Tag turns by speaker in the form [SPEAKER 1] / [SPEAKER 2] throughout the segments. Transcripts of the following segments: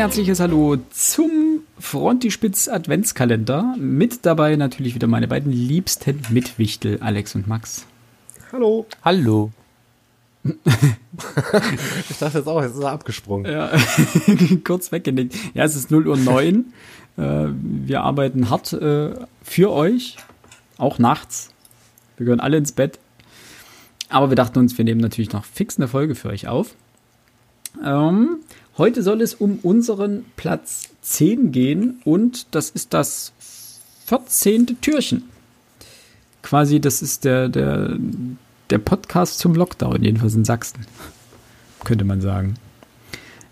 [SPEAKER 1] Ein herzliches Hallo zum Frontispitz Adventskalender. Mit dabei natürlich wieder meine beiden liebsten Mitwichtel, Alex und Max.
[SPEAKER 2] Hallo.
[SPEAKER 3] Hallo.
[SPEAKER 2] ich dachte jetzt auch, jetzt ist er abgesprungen.
[SPEAKER 1] Ja, kurz weggenickt. Ja, es ist 0 Uhr 9. Äh, wir arbeiten hart äh, für euch, auch nachts. Wir gehören alle ins Bett. Aber wir dachten uns, wir nehmen natürlich noch fix eine Folge für euch auf. Ähm, heute soll es um unseren Platz 10 gehen und das ist das 14. Türchen. Quasi, das ist der, der, der Podcast zum Lockdown, jedenfalls in Sachsen. Könnte man sagen.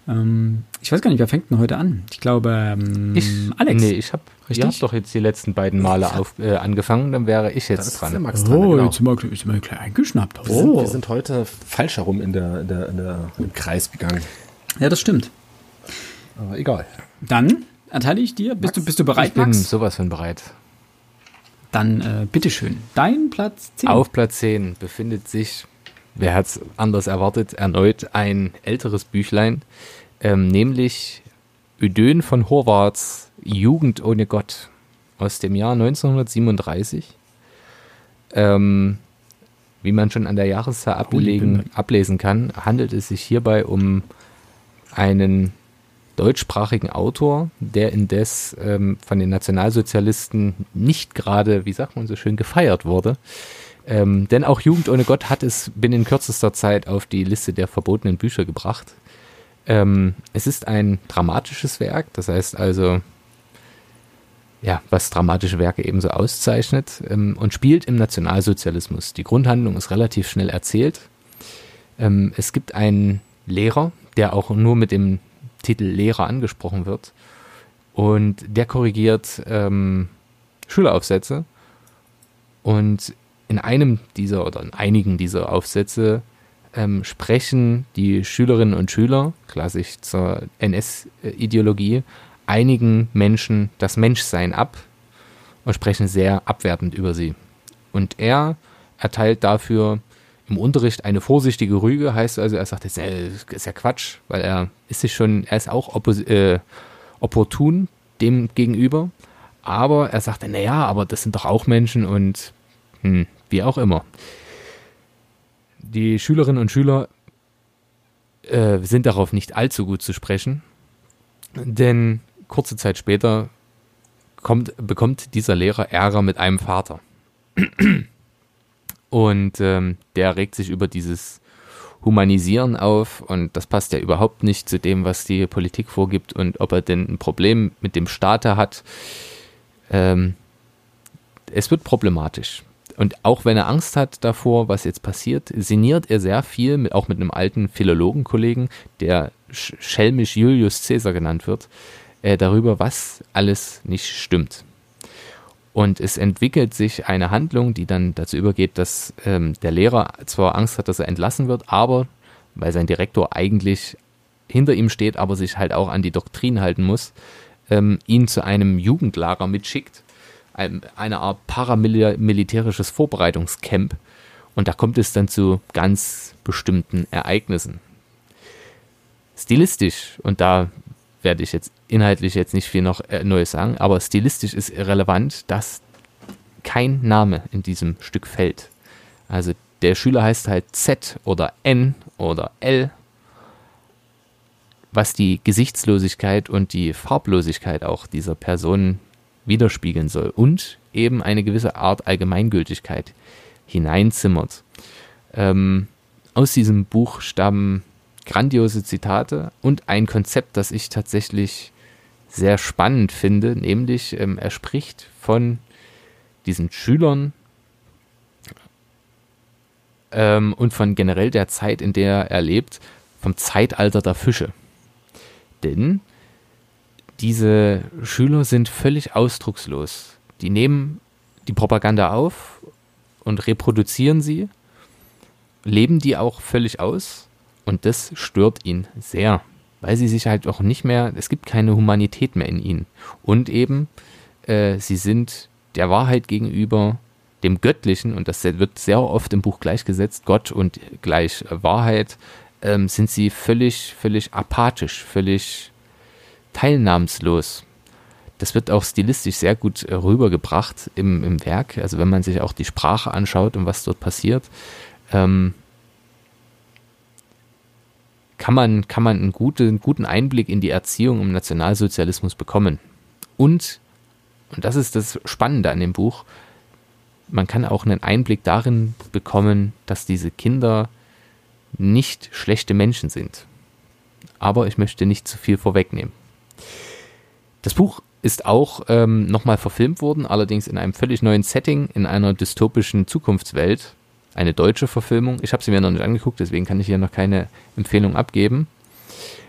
[SPEAKER 1] Ähm, ich weiß gar nicht, wer fängt denn heute an? Ich glaube, ähm,
[SPEAKER 3] ich, Alex. Nee, ich habe ich hab doch jetzt die letzten beiden Male auf, äh, angefangen, dann wäre ich jetzt dran.
[SPEAKER 1] Max dran. Oh, genau. jetzt sind wir, jetzt sind wir gleich eingeschnappt.
[SPEAKER 2] Oh. Wir, sind, wir sind heute falsch herum in der, in der, in der, im Kreis gegangen.
[SPEAKER 1] Ja, das stimmt.
[SPEAKER 2] Aber egal.
[SPEAKER 1] Dann erteile ich dir. Bist, Max, du, bist du bereit,
[SPEAKER 3] ich bin Max? sowas von bereit.
[SPEAKER 1] Dann äh, bitteschön. Dein Platz 10.
[SPEAKER 3] Auf Platz 10 befindet sich, wer hat es anders erwartet, erneut ein älteres Büchlein, ähm, nämlich Ödön von Horvaths Jugend ohne Gott aus dem Jahr 1937. Ähm, wie man schon an der Jahreszahl ablegen, ablesen kann, handelt es sich hierbei um einen deutschsprachigen Autor, der indes ähm, von den Nationalsozialisten nicht gerade, wie sagt man so schön, gefeiert wurde. Ähm, denn auch Jugend ohne Gott hat es binnen kürzester Zeit auf die Liste der verbotenen Bücher gebracht. Ähm, es ist ein dramatisches Werk, das heißt also, ja, was dramatische Werke ebenso auszeichnet ähm, und spielt im Nationalsozialismus. Die Grundhandlung ist relativ schnell erzählt. Ähm, es gibt einen Lehrer, der auch nur mit dem Titel Lehrer angesprochen wird. Und der korrigiert ähm, Schüleraufsätze. Und in einem dieser oder in einigen dieser Aufsätze ähm, sprechen die Schülerinnen und Schüler, klassisch zur NS-Ideologie, einigen Menschen das Menschsein ab und sprechen sehr abwertend über sie. Und er erteilt dafür im Unterricht eine vorsichtige Rüge, heißt also, er sagt, das ist ja Quatsch, weil er ist sich schon, er ist auch äh, opportun dem gegenüber, aber er sagt, naja, aber das sind doch auch Menschen und hm, wie auch immer. Die Schülerinnen und Schüler äh, sind darauf nicht allzu gut zu sprechen, denn kurze Zeit später kommt, bekommt dieser Lehrer Ärger mit einem Vater. Und ähm, der regt sich über dieses Humanisieren auf und das passt ja überhaupt nicht zu dem, was die Politik vorgibt und ob er denn ein Problem mit dem Staat hat. Ähm, es wird problematisch. Und auch wenn er Angst hat davor, was jetzt passiert, sinniert er sehr viel, mit, auch mit einem alten Philologenkollegen, der schelmisch Julius Caesar genannt wird, äh, darüber, was alles nicht stimmt. Und es entwickelt sich eine Handlung, die dann dazu übergeht, dass ähm, der Lehrer zwar Angst hat, dass er entlassen wird, aber weil sein Direktor eigentlich hinter ihm steht, aber sich halt auch an die Doktrin halten muss, ähm, ihn zu einem Jugendlager mitschickt, ein, eine Art paramilitärisches Vorbereitungscamp. Und da kommt es dann zu ganz bestimmten Ereignissen. Stilistisch, und da werde ich jetzt inhaltlich jetzt nicht viel noch äh, Neues sagen, aber stilistisch ist irrelevant, dass kein Name in diesem Stück fällt. Also der Schüler heißt halt Z oder N oder L, was die Gesichtslosigkeit und die Farblosigkeit auch dieser Person widerspiegeln soll und eben eine gewisse Art Allgemeingültigkeit hineinzimmert. Ähm, aus diesem Buch stammen grandiose Zitate und ein Konzept, das ich tatsächlich sehr spannend finde, nämlich ähm, er spricht von diesen Schülern ähm, und von generell der Zeit, in der er lebt, vom Zeitalter der Fische. Denn diese Schüler sind völlig ausdruckslos. Die nehmen die Propaganda auf und reproduzieren sie, leben die auch völlig aus und das stört ihn sehr, weil sie sich halt auch nicht mehr, es gibt keine Humanität mehr in ihnen. Und eben, äh, sie sind der Wahrheit gegenüber dem Göttlichen, und das wird sehr oft im Buch gleichgesetzt, Gott und gleich Wahrheit, ähm, sind sie völlig, völlig apathisch, völlig teilnahmslos. Das wird auch stilistisch sehr gut äh, rübergebracht im, im Werk. Also wenn man sich auch die Sprache anschaut und was dort passiert, ähm, kann man, kann man einen, gute, einen guten Einblick in die Erziehung im Nationalsozialismus bekommen. Und, und das ist das Spannende an dem Buch, man kann auch einen Einblick darin bekommen, dass diese Kinder nicht schlechte Menschen sind. Aber ich möchte nicht zu viel vorwegnehmen. Das Buch ist auch ähm, nochmal verfilmt worden, allerdings in einem völlig neuen Setting, in einer dystopischen Zukunftswelt. Eine deutsche Verfilmung. Ich habe sie mir noch nicht angeguckt, deswegen kann ich hier noch keine Empfehlung abgeben.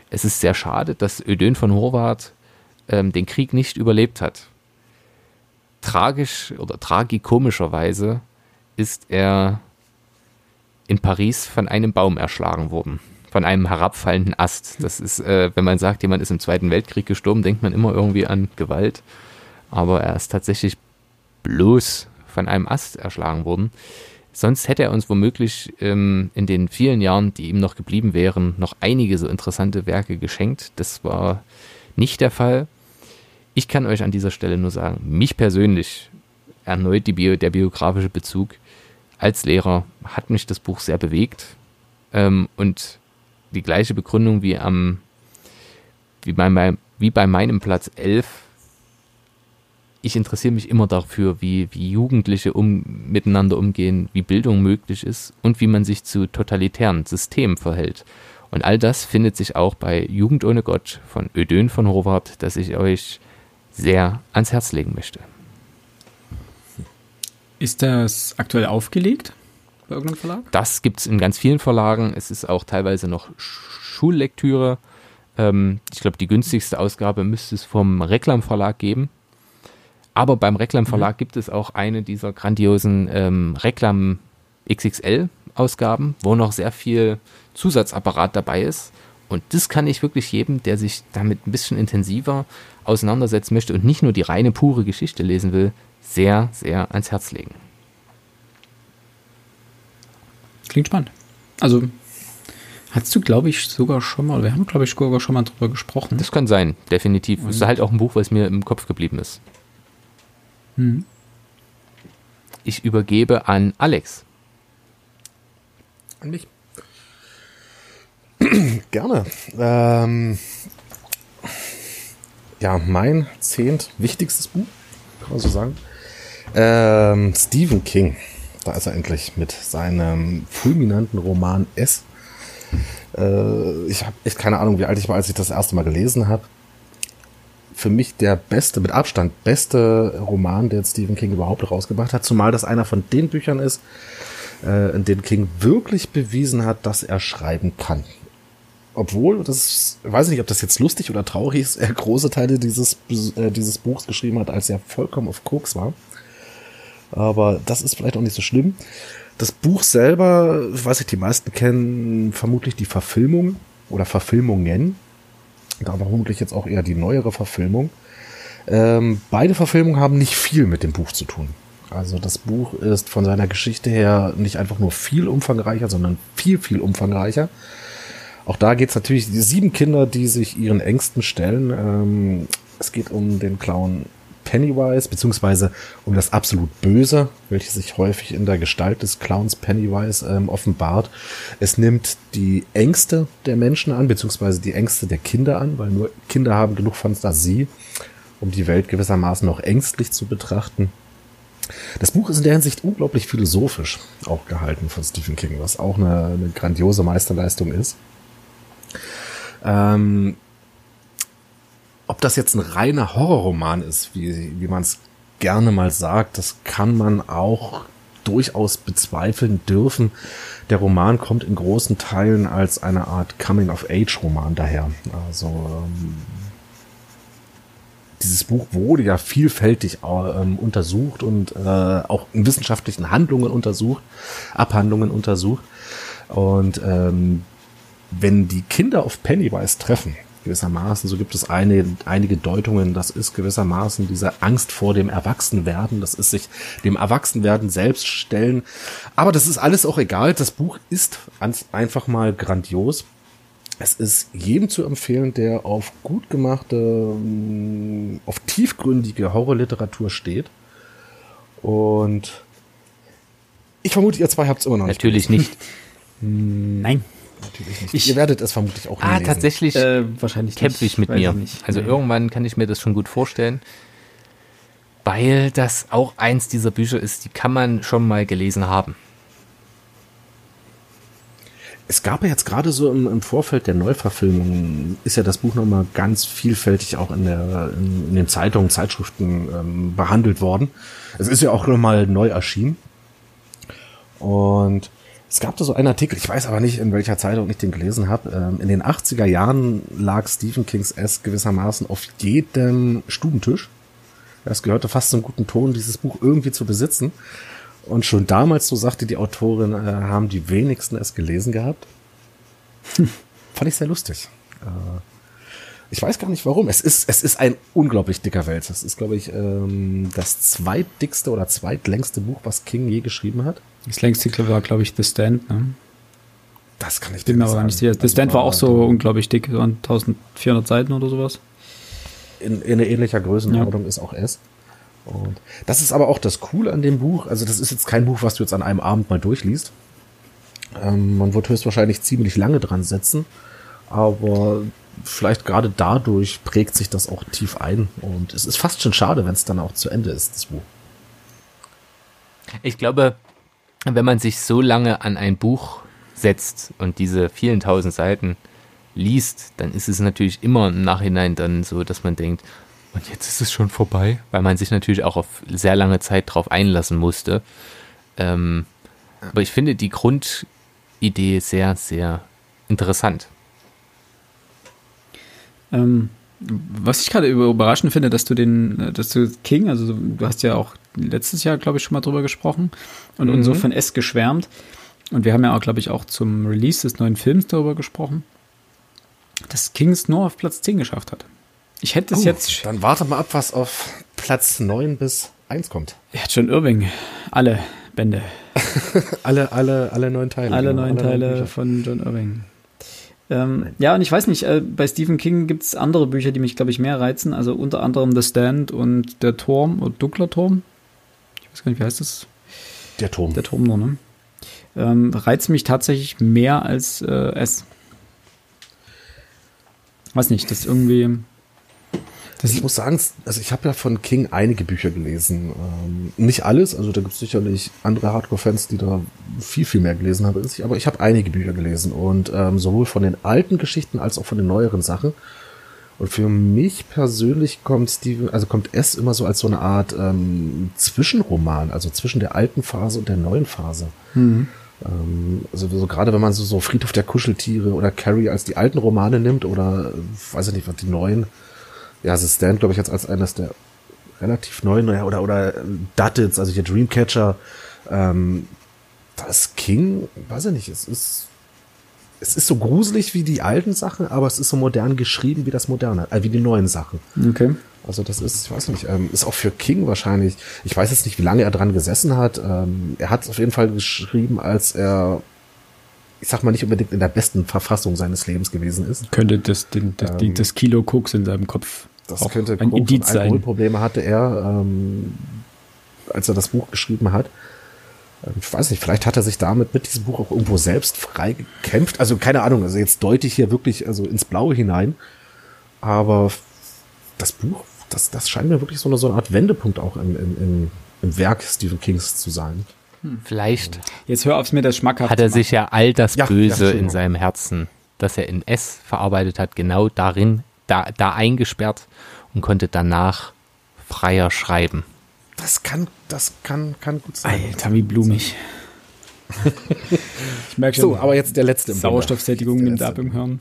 [SPEAKER 3] Es ist sehr schade, dass Ödön von Horvath ähm, den Krieg nicht überlebt hat. Tragisch oder tragikomischerweise ist er in Paris von einem Baum erschlagen worden. Von einem herabfallenden Ast. Das ist, äh, wenn man sagt, jemand ist im Zweiten Weltkrieg gestorben, denkt man immer irgendwie an Gewalt. Aber er ist tatsächlich bloß von einem Ast erschlagen worden. Sonst hätte er uns womöglich ähm, in den vielen Jahren, die ihm noch geblieben wären, noch einige so interessante Werke geschenkt. Das war nicht der Fall. Ich kann euch an dieser Stelle nur sagen, mich persönlich erneut Bio, der biografische Bezug als Lehrer hat mich das Buch sehr bewegt. Ähm, und die gleiche Begründung wie am, wie bei, wie bei meinem Platz 11. Ich interessiere mich immer dafür, wie, wie Jugendliche um, miteinander umgehen, wie Bildung möglich ist und wie man sich zu totalitären Systemen verhält. Und all das findet sich auch bei Jugend ohne Gott von Ödön von Horvath, das ich euch sehr ans Herz legen möchte.
[SPEAKER 1] Ist das aktuell aufgelegt bei irgendeinem Verlag?
[SPEAKER 3] Das gibt es in ganz vielen Verlagen. Es ist auch teilweise noch Schullektüre. Ähm, ich glaube, die günstigste Ausgabe müsste es vom Reklam Verlag geben. Aber beim Reklam Verlag mhm. gibt es auch eine dieser grandiosen ähm, Reklam XXL Ausgaben, wo noch sehr viel Zusatzapparat dabei ist. Und das kann ich wirklich jedem, der sich damit ein bisschen intensiver auseinandersetzen möchte und nicht nur die reine pure Geschichte lesen will, sehr, sehr ans Herz legen.
[SPEAKER 1] Klingt spannend. Also, hast du, glaube ich, sogar schon mal, wir haben, glaube ich, sogar schon mal drüber gesprochen.
[SPEAKER 3] Das kann sein, definitiv. Es ist halt auch ein Buch, was mir im Kopf geblieben ist. Hm. Ich übergebe an Alex.
[SPEAKER 2] An mich. Gerne. Ähm, ja, mein zehnt wichtigstes Buch, kann man so sagen. Ähm, Stephen King. Da ist er endlich mit seinem fulminanten Roman S. Äh, ich habe echt keine Ahnung, wie alt ich war, als ich das erste Mal gelesen habe. Für mich der beste, mit Abstand beste Roman, den Stephen King überhaupt rausgebracht hat. Zumal das einer von den Büchern ist, äh, in denen King wirklich bewiesen hat, dass er schreiben kann obwohl, das weiß ich nicht, ob das jetzt lustig oder traurig ist, er große Teile dieses, äh, dieses Buchs geschrieben hat, als er vollkommen auf Koks war. Aber das ist vielleicht auch nicht so schlimm. Das Buch selber, weiß ich, die meisten kennen vermutlich die Verfilmung oder Verfilmungen. Da vermutlich jetzt auch eher die neuere Verfilmung. Ähm, beide Verfilmungen haben nicht viel mit dem Buch zu tun. Also das Buch ist von seiner Geschichte her nicht einfach nur viel umfangreicher, sondern viel, viel umfangreicher. Auch da geht es natürlich die sieben Kinder, die sich ihren Ängsten stellen. Ähm, es geht um den Clown Pennywise, beziehungsweise um das absolut Böse, welches sich häufig in der Gestalt des Clowns Pennywise ähm, offenbart. Es nimmt die Ängste der Menschen an, beziehungsweise die Ängste der Kinder an, weil nur Kinder haben genug Fantasie, um die Welt gewissermaßen noch ängstlich zu betrachten. Das Buch ist in der Hinsicht unglaublich philosophisch auch gehalten von Stephen King, was auch eine, eine grandiose Meisterleistung ist. Ähm, ob das jetzt ein reiner Horrorroman ist, wie, wie man es gerne mal sagt, das kann man auch durchaus bezweifeln dürfen. Der Roman kommt in großen Teilen als eine Art Coming-of-Age-Roman daher. Also ähm, dieses Buch wurde ja vielfältig ähm, untersucht und äh, auch in wissenschaftlichen Handlungen untersucht, Abhandlungen untersucht. Und ähm, wenn die Kinder auf Pennywise treffen, gewissermaßen, so gibt es eine, einige Deutungen, das ist gewissermaßen diese Angst vor dem Erwachsenwerden, das ist sich dem Erwachsenwerden selbst stellen. Aber das ist alles auch egal, das Buch ist einfach mal grandios. es ist jedem zu empfehlen, der auf gut gemachte, mm, auf tiefgründige Horrorliteratur steht. Und ich vermute, ihr zwei habt es immer noch
[SPEAKER 3] nicht. Natürlich nicht.
[SPEAKER 1] Nein.
[SPEAKER 2] Natürlich nicht. Ich, ihr werdet es vermutlich auch
[SPEAKER 3] nicht. Ah, lesen. tatsächlich.
[SPEAKER 1] Äh, wahrscheinlich
[SPEAKER 3] kämpfe ich mit mir.
[SPEAKER 1] Ich
[SPEAKER 3] also nee. irgendwann kann ich mir das schon gut vorstellen. Weil das auch eins dieser Bücher ist, die kann man schon mal gelesen haben.
[SPEAKER 2] Es gab ja jetzt gerade so im, im, Vorfeld der Neuverfilmung, ist ja das Buch nochmal ganz vielfältig auch in, der, in, in den Zeitungen, Zeitschriften ähm, behandelt worden. Es ist ja auch nochmal neu erschienen. Und es gab da so einen Artikel, ich weiß aber nicht, in welcher Zeitung ich den gelesen habe. Ähm, in den 80er Jahren lag Stephen Kings S gewissermaßen auf jedem Stubentisch. Es gehörte fast zum guten Ton, dieses Buch irgendwie zu besitzen. Und schon damals, so sagte die Autorin, äh, haben die wenigsten es gelesen gehabt. Fand ich sehr lustig. Ich weiß gar nicht warum. Es ist, es ist ein unglaublich dicker Wälzer. Es ist, glaube ich, ähm, das zweitdickste oder zweitlängste Buch, was King je geschrieben hat.
[SPEAKER 1] Das längste war, glaube ich, The Stand, ne?
[SPEAKER 2] Das kann ich
[SPEAKER 1] dir nicht sagen. Nicht sicher. The also Stand war auch so unglaublich dick, so 1400 Seiten oder sowas.
[SPEAKER 2] In, in ähnlicher Größenordnung ja. ist auch S. Und das ist aber auch das Coole an dem Buch. Also das ist jetzt kein Buch, was du jetzt an einem Abend mal durchliest. Ähm, man wird höchstwahrscheinlich ziemlich lange dran setzen. Aber vielleicht gerade dadurch prägt sich das auch tief ein. Und es ist fast schon schade, wenn es dann auch zu Ende ist, das Buch.
[SPEAKER 3] Ich glaube, wenn man sich so lange an ein Buch setzt und diese vielen tausend Seiten liest, dann ist es natürlich immer im Nachhinein dann so, dass man denkt, und jetzt ist es schon vorbei, weil man sich natürlich auch auf sehr lange Zeit drauf einlassen musste. Ähm, aber ich finde die Grundidee sehr, sehr interessant.
[SPEAKER 1] Ähm, was ich gerade überraschend finde, dass du den, dass du King, also du hast ja auch letztes Jahr, glaube ich, schon mal drüber gesprochen und mhm. insofern es geschwärmt. Und wir haben ja auch, glaube ich, auch zum Release des neuen Films darüber gesprochen, dass King es nur auf Platz 10 geschafft hat. Ich hätte es uh, jetzt.
[SPEAKER 2] Dann warte mal ab, was auf Platz 9 bis 1 kommt.
[SPEAKER 1] Ja, John Irving. Alle Bände.
[SPEAKER 2] alle, alle, alle neun Teile.
[SPEAKER 1] Alle genau, neun alle Teile neun von John Irving. Ähm, ja, und ich weiß nicht, äh, bei Stephen King gibt es andere Bücher, die mich, glaube ich, mehr reizen. Also unter anderem The Stand und Der Turm oder Dunkler Turm. Ich weiß gar nicht, wie heißt das?
[SPEAKER 2] Der Turm.
[SPEAKER 1] Der Turm nur, ne? Ähm, reizt mich tatsächlich mehr als äh, S. Weiß nicht, das irgendwie
[SPEAKER 2] das ich muss sagen, also ich habe ja von King einige Bücher gelesen. Ähm, nicht alles, also da gibt es sicherlich andere Hardcore-Fans, die da viel, viel mehr gelesen haben als ich, aber ich habe einige Bücher gelesen und ähm, sowohl von den alten Geschichten als auch von den neueren Sachen. Und für mich persönlich kommt Steven, also kommt S immer so als so eine Art ähm, Zwischenroman, also zwischen der alten Phase und der neuen Phase. Mhm. Ähm, also so gerade wenn man so, so Friedhof der Kuscheltiere oder Carrie als die alten Romane nimmt oder äh, weiß ich nicht, was die neuen ja, The Stand, glaube ich, jetzt als eines der relativ neuen oder, oder Duttits, also hier Dreamcatcher, ähm, das King, weiß ich nicht, es ist, es ist so gruselig wie die alten Sachen, aber es ist so modern geschrieben wie das moderne, äh, wie die neuen Sachen.
[SPEAKER 1] Okay.
[SPEAKER 2] Also das ist, ich weiß nicht, ähm, ist auch für King wahrscheinlich, ich weiß jetzt nicht, wie lange er dran gesessen hat. Ähm, er hat es auf jeden Fall geschrieben, als er ich sag mal, nicht unbedingt in der besten Verfassung seines Lebens gewesen ist.
[SPEAKER 1] Könnte das, den, das, ähm, das Kilo Koks in seinem Kopf
[SPEAKER 2] das auch könnte ein Indiz sein. Alkoholprobleme hatte er, ähm, als er das Buch geschrieben hat. Ähm, ich weiß nicht, vielleicht hat er sich damit mit diesem Buch auch irgendwo selbst frei gekämpft. Also keine Ahnung, also jetzt deute ich hier wirklich also ins Blaue hinein. Aber das Buch, das, das scheint mir wirklich so eine, so eine Art Wendepunkt auch im, im, im Werk Stephen Kings zu sein.
[SPEAKER 3] Hm. Vielleicht.
[SPEAKER 1] Jetzt hör aufs mir das schmackhaft.
[SPEAKER 3] Hat er sich ja all das ja, Böse ja, in seinem Herzen, das er in S verarbeitet hat, genau darin, da, da eingesperrt und konnte danach freier schreiben.
[SPEAKER 2] Das kann, das kann, kann gut sein.
[SPEAKER 1] Alter, wie blumig.
[SPEAKER 2] ich merke schon. So, aber jetzt der letzte.
[SPEAKER 1] Sauerstoffsättigung nimmt ab im Hirn.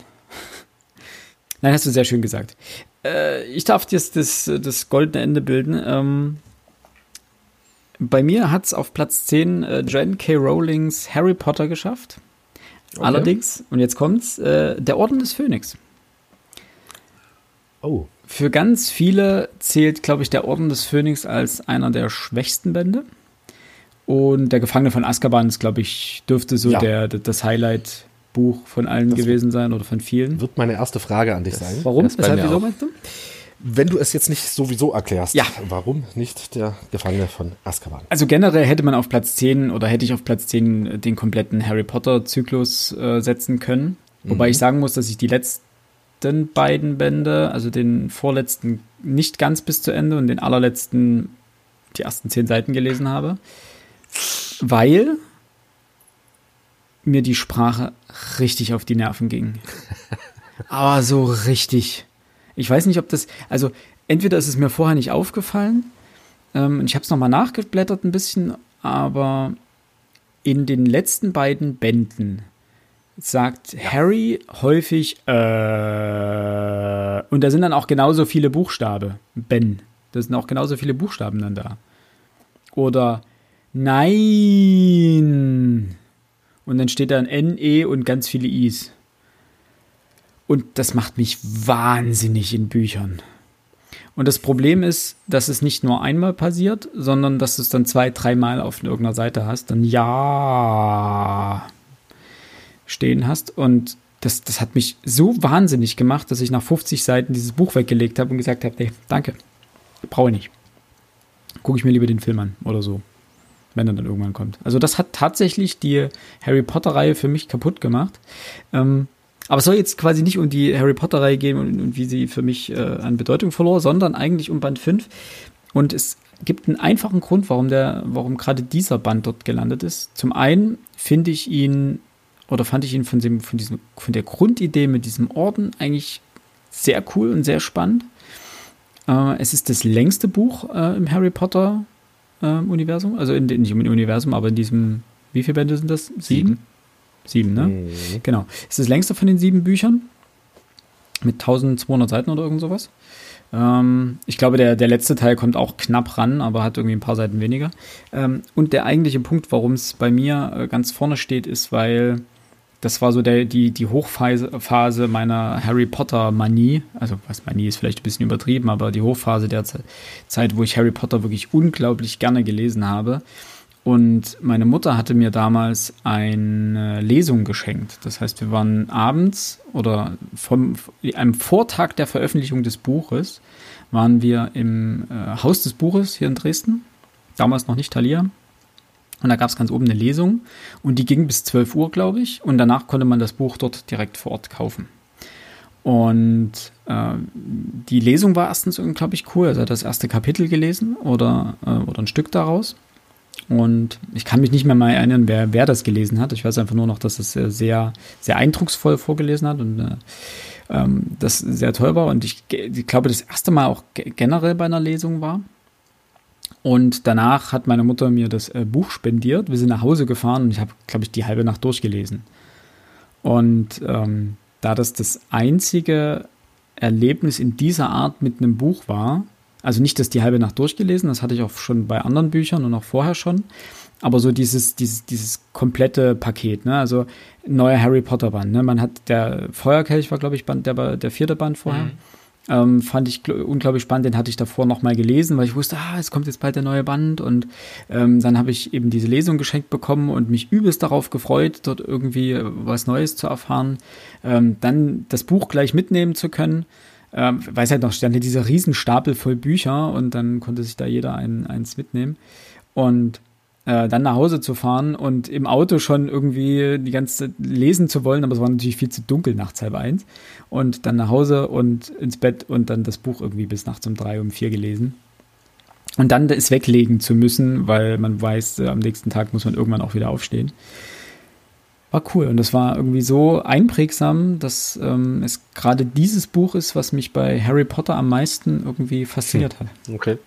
[SPEAKER 1] Nein, hast du sehr schön gesagt. Äh, ich darf jetzt das, das goldene Ende bilden. Ähm, bei mir hat es auf Platz 10 äh, Jen K. Rowlings Harry Potter geschafft. Okay. Allerdings, und jetzt kommt's, äh, der Orden des Phönix.
[SPEAKER 2] Oh.
[SPEAKER 1] Für ganz viele zählt, glaube ich, der Orden des Phönix als einer der schwächsten Bände. Und der Gefangene von Azkaban ist, glaube ich, dürfte so ja. der, das Highlight Buch von allen
[SPEAKER 2] Das
[SPEAKER 1] gewesen sein oder von vielen.
[SPEAKER 2] Wird meine erste Frage an dich sein.
[SPEAKER 1] Warum?
[SPEAKER 3] das
[SPEAKER 1] Weshalb, wieso meinst du?
[SPEAKER 2] Wenn du es jetzt nicht sowieso erklärst,
[SPEAKER 1] Ja.
[SPEAKER 2] warum nicht der Gefangene von Azkaban?
[SPEAKER 1] Also generell hätte man auf Platz 10 oder hätte ich auf Platz 10 den kompletten Harry Potter-Zyklus äh, setzen können. Wobei ich sagen muss, dass ich die letzten beiden Bände, also den vorletzten nicht ganz bis zu Ende und den allerletzten die ersten zehn Seiten gelesen habe. Weil mir die Sprache richtig auf die Nerven ging. Aber so richtig. Ich weiß nicht, ob das, also entweder ist es mir vorher nicht aufgefallen, ähm, und ich habe es nochmal nachgeblättert ein bisschen, aber in den letzten beiden Bänden sagt Harry häufig äh, und da sind dann auch genauso viele Buchstabe. Ben. Da sind auch genauso viele Buchstaben dann da. Oder Nein. Und dann steht da ein N, E und ganz viele Is. Und das macht mich wahnsinnig in Büchern. Und das Problem ist, dass es nicht nur einmal passiert, sondern dass du es dann zwei, dreimal auf irgendeiner Seite hast, dann ja stehen hast. Und das, das hat mich so wahnsinnig gemacht, dass ich nach 50 Seiten dieses Buch weggelegt habe und gesagt habe, nee, danke, brauche ich nicht. Gucke ich mir lieber den Film an oder so, wenn er dann irgendwann kommt. Also das hat tatsächlich die Harry Potter-Reihe für mich kaputt gemacht. Ähm, aber es soll jetzt quasi nicht um die Harry Potter-Reihe gehen und, und wie sie für mich äh, an Bedeutung verlor, sondern eigentlich um Band 5. Und es gibt einen einfachen Grund, warum warum gerade dieser Band dort gelandet ist. Zum einen finde ich ihn oder fand ich ihn von dem, von diesem, von der Grundidee mit diesem Orden eigentlich sehr cool und sehr spannend. Äh, es ist das längste Buch äh, im Harry Potter äh, Universum, also in, nicht im Universum, aber in diesem, wie viele Bände sind das? Sieben? Sieben, ne?
[SPEAKER 2] Mhm.
[SPEAKER 1] Genau. Es ist das längste von den sieben Büchern. Mit 1200 Seiten oder irgend sowas. Ähm, ich glaube, der, der letzte Teil kommt auch knapp ran, aber hat irgendwie ein paar Seiten weniger. Ähm, und der eigentliche Punkt, warum es bei mir äh, ganz vorne steht, ist, weil das war so der, die, die Hochphase Phase meiner Harry Potter Manie. Also, was Manie ist vielleicht ein bisschen übertrieben, aber die Hochphase der Ze- Zeit, wo ich Harry Potter wirklich unglaublich gerne gelesen habe. Und meine Mutter hatte mir damals eine Lesung geschenkt. Das heißt, wir waren abends oder vom, am Vortag der Veröffentlichung des Buches waren wir im äh, Haus des Buches hier in Dresden. Damals noch nicht Thalia. Und da gab es ganz oben eine Lesung und die ging bis 12 Uhr, glaube ich. Und danach konnte man das Buch dort direkt vor Ort kaufen. Und äh, die Lesung war erstens unglaublich cool. Also er hat das erste Kapitel gelesen oder, äh, oder ein Stück daraus. Und ich kann mich nicht mehr mal erinnern, wer, wer das gelesen hat. Ich weiß einfach nur noch, dass es äh, sehr, sehr eindrucksvoll vorgelesen hat und äh, ähm, das sehr toll war. Und ich, ich glaube, das erste Mal auch ge- generell bei einer Lesung war. Und danach hat meine Mutter mir das äh, Buch spendiert. Wir sind nach Hause gefahren und ich habe, glaube ich, die halbe Nacht durchgelesen. Und ähm, da das das einzige Erlebnis in dieser Art mit einem Buch war, also nicht das die halbe Nacht durchgelesen, das hatte ich auch schon bei anderen Büchern und auch vorher schon, aber so dieses, dieses, dieses komplette Paket, ne? Also neuer Harry Potter Band, ne? Man hat der Feuerkelch war, glaube ich, Band, der, der vierte Band vorher. Ähm, fand ich gl- unglaublich spannend, den hatte ich davor nochmal gelesen, weil ich wusste, ah, es kommt jetzt bald der neue Band und ähm, dann habe ich eben diese Lesung geschenkt bekommen und mich übelst darauf gefreut, dort irgendwie äh, was Neues zu erfahren. Ähm, dann das Buch gleich mitnehmen zu können, ähm, weiß halt noch, stand ja dieser Riesenstapel voll Bücher und dann konnte sich da jeder ein, eins mitnehmen. Und äh, dann nach Hause zu fahren und im Auto schon irgendwie die ganze Zeit lesen zu wollen, aber es war natürlich viel zu dunkel nachts halb eins. Und dann nach Hause und ins Bett und dann das Buch irgendwie bis nachts um drei, um vier gelesen. Und dann es weglegen zu müssen, weil man weiß, äh, am nächsten Tag muss man irgendwann auch wieder aufstehen. War cool und das war irgendwie so einprägsam, dass ähm, es gerade dieses Buch ist, was mich bei Harry Potter am meisten irgendwie fasziniert hat.
[SPEAKER 2] Okay.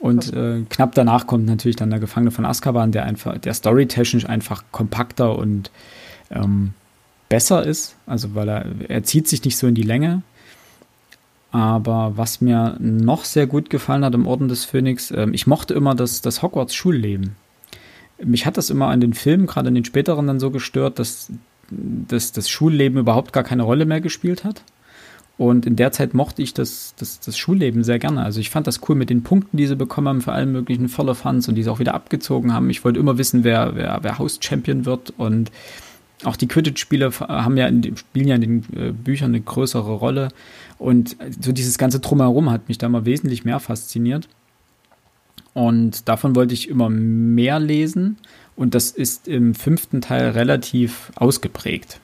[SPEAKER 1] Und äh, knapp danach kommt natürlich dann der Gefangene von Azkaban, der einfach, der storytechnisch einfach kompakter und ähm, besser ist. Also weil er, er zieht sich nicht so in die Länge. Aber was mir noch sehr gut gefallen hat im Orden des Phönix, ähm, ich mochte immer das, das Hogwarts-Schulleben. Mich hat das immer an den Filmen, gerade in den späteren, dann so gestört, dass, dass das Schulleben überhaupt gar keine Rolle mehr gespielt hat. Und in der Zeit mochte ich das, das, das Schulleben sehr gerne. Also ich fand das cool mit den Punkten, die sie bekommen haben für allen möglichen Follow-Funds und die sie auch wieder abgezogen haben. Ich wollte immer wissen, wer, wer, wer House-Champion wird. Und auch die Quidditch-Spiele haben ja in, spielen ja in den äh, Büchern eine größere Rolle. Und so dieses ganze Drumherum hat mich da mal wesentlich mehr fasziniert. Und davon wollte ich immer mehr lesen. Und das ist im fünften Teil relativ ausgeprägt.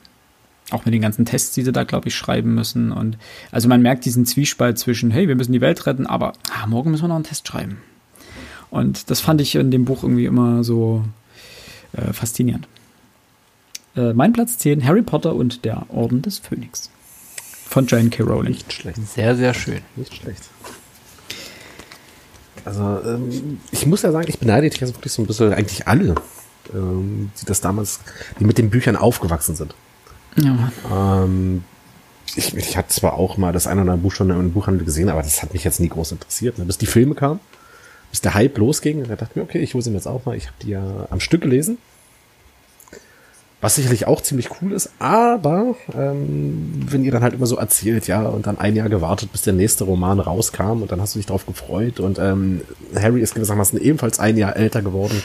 [SPEAKER 1] Auch mit den ganzen Tests, die sie da, glaube ich, schreiben müssen. Und also man merkt diesen Zwiespalt zwischen, hey, wir müssen die Welt retten, aber ah, morgen müssen wir noch einen Test schreiben. Und das fand ich in dem Buch irgendwie immer so äh, faszinierend. Äh, mein Platz 10, Harry Potter und der Orden des Phönix. Von Joanne K. Rowling.
[SPEAKER 3] Nicht schlecht. Sehr, sehr schön.
[SPEAKER 2] Nicht schlecht. Also, ähm, ich muss ja sagen, ich beneide dich jetzt wirklich so ein bisschen, eigentlich alle, ähm, die das damals, die mit den Büchern aufgewachsen sind. Ja. Ähm, ich, ich hatte zwar auch mal das eine oder andere Buch schon im Buchhandel gesehen, aber das hat mich jetzt nie groß interessiert. Ne? Bis die Filme kamen, bis der Hype losging, da dachte ich mir, okay, ich hole sie mir jetzt auch mal. Ich habe die ja am Stück gelesen. Was sicherlich auch ziemlich cool ist, aber ähm, wenn ihr dann halt immer so erzählt, ja, und dann ein Jahr gewartet, bis der nächste Roman rauskam und dann hast du dich darauf gefreut und ähm, Harry ist gewissermaßen ebenfalls ein Jahr älter geworden.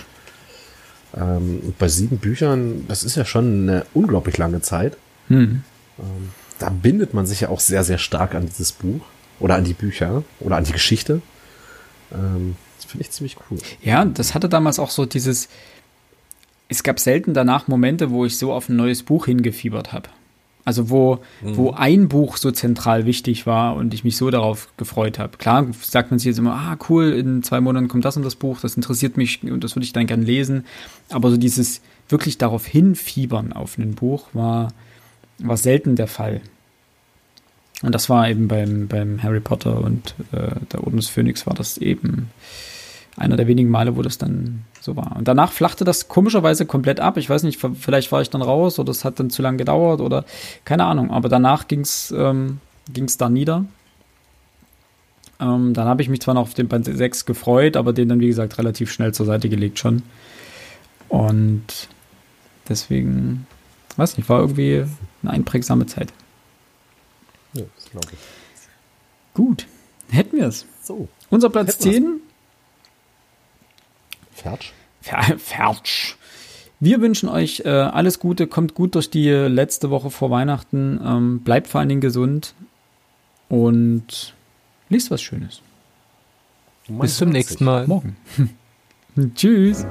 [SPEAKER 2] Ähm, und bei sieben Büchern, das ist ja schon eine unglaublich lange Zeit. Hm. Ähm, da bindet man sich ja auch sehr, sehr stark an dieses Buch oder an die Bücher oder an die Geschichte. Ähm, das finde ich ziemlich cool.
[SPEAKER 1] Ja, das hatte damals auch so dieses, es gab selten danach Momente, wo ich so auf ein neues Buch hingefiebert habe. Also wo, mhm. wo ein Buch so zentral wichtig war und ich mich so darauf gefreut habe. Klar sagt man sich jetzt immer, ah cool, in zwei Monaten kommt das und das Buch, das interessiert mich und das würde ich dann gern lesen. Aber so dieses wirklich darauf hinfiebern auf ein Buch war, war selten der Fall. Und das war eben beim, beim Harry Potter und äh, der Orden des Phönix war das eben einer der wenigen Male, wo das dann so war. Und danach flachte das komischerweise komplett ab. Ich weiß nicht, vielleicht war ich dann raus oder es hat dann zu lange gedauert oder keine Ahnung. Aber danach ging es ähm, ging's da nieder. Ähm, dann habe ich mich zwar noch auf den Band 6 gefreut, aber den dann, wie gesagt, relativ schnell zur Seite gelegt schon. Und deswegen, weiß nicht, war irgendwie eine einprägsame Zeit. Ja, das glaube ich. Gut, hätten wir es. So. Unser Platz 10 Fertsch. Fertsch. Wir wünschen euch äh, alles Gute, kommt gut durch die letzte Woche vor Weihnachten, ähm, bleibt vor allen Dingen gesund und liest was Schönes.
[SPEAKER 3] Bis zum nächsten Mal.
[SPEAKER 1] Morgen. Tschüss.